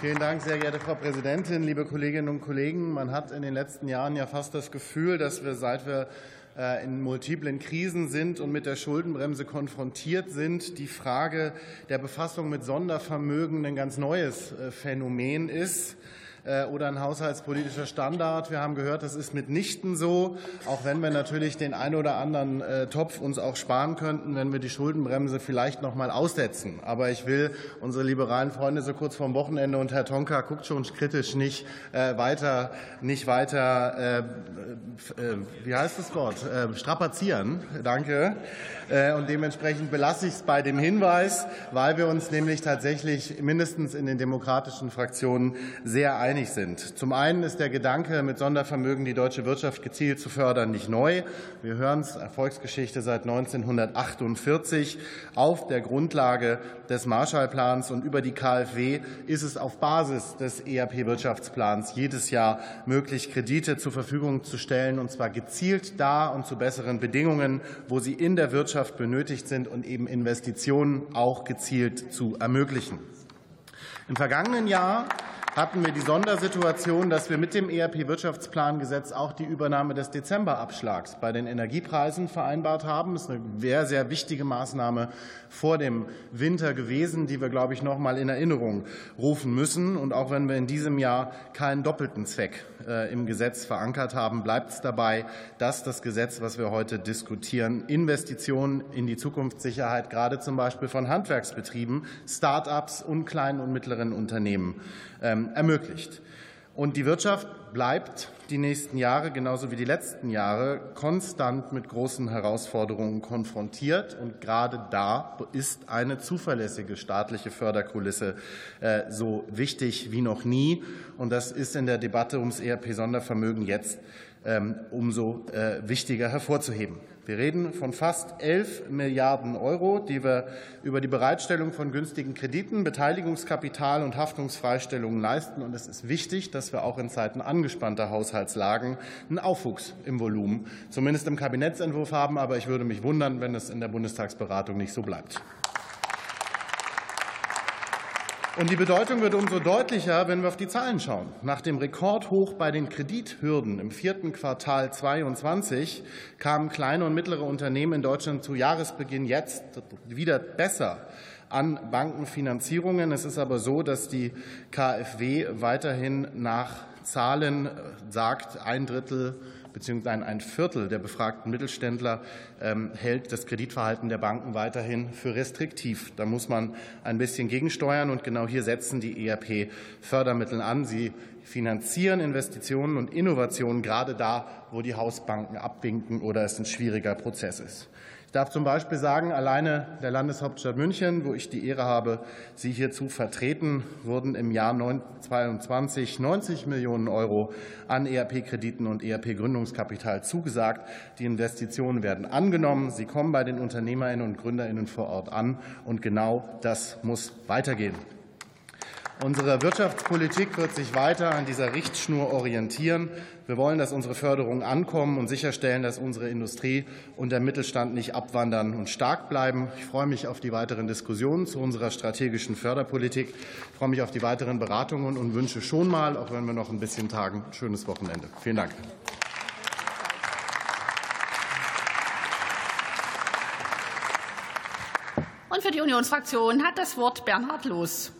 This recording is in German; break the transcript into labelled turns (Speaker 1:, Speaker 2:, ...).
Speaker 1: Vielen Dank, sehr geehrte Frau Präsidentin, liebe Kolleginnen und Kollegen. Man hat in den letzten Jahren ja fast das Gefühl, dass wir, seit wir äh, in multiplen Krisen sind und mit der Schuldenbremse konfrontiert sind, die Frage der Befassung mit Sondervermögen ein ganz neues äh, Phänomen ist. Äh, oder ein haushaltspolitischer Standard. Wir haben gehört, das ist mitnichten so, auch wenn wir natürlich den einen oder anderen äh, Topf uns auch sparen könnten, wenn wir die Schuldenbremse vielleicht noch mal aussetzen. Aber ich will unsere liberalen Freunde so kurz vorm Wochenende und Herr Tonka guckt schon kritisch nicht äh, weiter, nicht weiter, wie heißt das Wort, strapazieren. Danke. Und dementsprechend belasse ich es bei dem Hinweis, weil wir uns nämlich tatsächlich mindestens in den demokratischen Fraktionen sehr einig einig sind. Zum einen ist der Gedanke, mit Sondervermögen die deutsche Wirtschaft gezielt zu fördern, nicht neu. Wir hören es, Erfolgsgeschichte seit 1948. Auf der Grundlage des Marshallplans und über die KfW ist es auf Basis des ERP-Wirtschaftsplans jedes Jahr möglich, Kredite zur Verfügung zu stellen, und zwar gezielt da und zu besseren Bedingungen, wo sie in der Wirtschaft benötigt sind und eben Investitionen auch gezielt zu ermöglichen. Im vergangenen Jahr hatten wir die Sondersituation, dass wir mit dem ERP-Wirtschaftsplangesetz auch die Übernahme des Dezemberabschlags bei den Energiepreisen vereinbart haben. Das ist eine sehr, sehr wichtige Maßnahme vor dem Winter gewesen, die wir, glaube ich, noch mal in Erinnerung rufen müssen. Und auch wenn wir in diesem Jahr keinen doppelten Zweck äh, im Gesetz verankert haben, bleibt es dabei, dass das Gesetz, was wir heute diskutieren, Investitionen in die Zukunftssicherheit, gerade zum Beispiel von Handwerksbetrieben, Start-ups und kleinen und mittleren Unternehmen ähm, ermöglicht. Und die Wirtschaft bleibt die nächsten Jahre, genauso wie die letzten Jahre, konstant mit großen Herausforderungen konfrontiert. Und gerade da ist eine zuverlässige staatliche Förderkulisse äh, so wichtig wie noch nie. Und das ist in der Debatte ums ERP-Sondervermögen jetzt ähm, umso äh, wichtiger hervorzuheben. Wir reden von fast 11 Milliarden Euro, die wir über die Bereitstellung von günstigen Krediten, Beteiligungskapital und Haftungsfreistellungen leisten. Und es ist wichtig, dass wir auch in Zeiten angespannter Haushaltslagen einen Aufwuchs im Volumen, zumindest im Kabinettsentwurf haben. Aber ich würde mich wundern, wenn es in der Bundestagsberatung nicht so bleibt. Und die Bedeutung wird umso deutlicher, wenn wir auf die Zahlen schauen. Nach dem Rekordhoch bei den Kredithürden im vierten Quartal 22 kamen kleine und mittlere Unternehmen in Deutschland zu Jahresbeginn jetzt wieder besser an Bankenfinanzierungen. Es ist aber so, dass die KfW weiterhin nach Zahlen sagt, ein Drittel beziehungsweise ein Viertel der befragten Mittelständler ähm, hält das Kreditverhalten der Banken weiterhin für restriktiv. Da muss man ein bisschen gegensteuern, und genau hier setzen die ERP-Fördermittel an. Sie finanzieren Investitionen und Innovationen gerade da, wo die Hausbanken abwinken oder es ein schwieriger Prozess ist. Ich darf zum Beispiel sagen, alleine der Landeshauptstadt München, wo ich die Ehre habe, Sie hier zu vertreten, wurden im Jahr 2022 90 Millionen Euro an ERP-Krediten und ERP-Gründungskapital zugesagt. Die Investitionen werden angenommen. Sie kommen bei den Unternehmerinnen und Gründerinnen vor Ort an. Und genau das muss weitergehen. Unsere Wirtschaftspolitik wird sich weiter an dieser Richtschnur orientieren. Wir wollen, dass unsere Förderungen ankommen und sicherstellen, dass unsere Industrie und der Mittelstand nicht abwandern und stark bleiben. Ich freue mich auf die weiteren Diskussionen zu unserer strategischen Förderpolitik. Ich freue mich auf die weiteren Beratungen und wünsche schon mal, auch wenn wir noch ein bisschen tagen, ein schönes Wochenende. Vielen Dank.
Speaker 2: Und für die Unionsfraktion hat das Wort Bernhard Loos.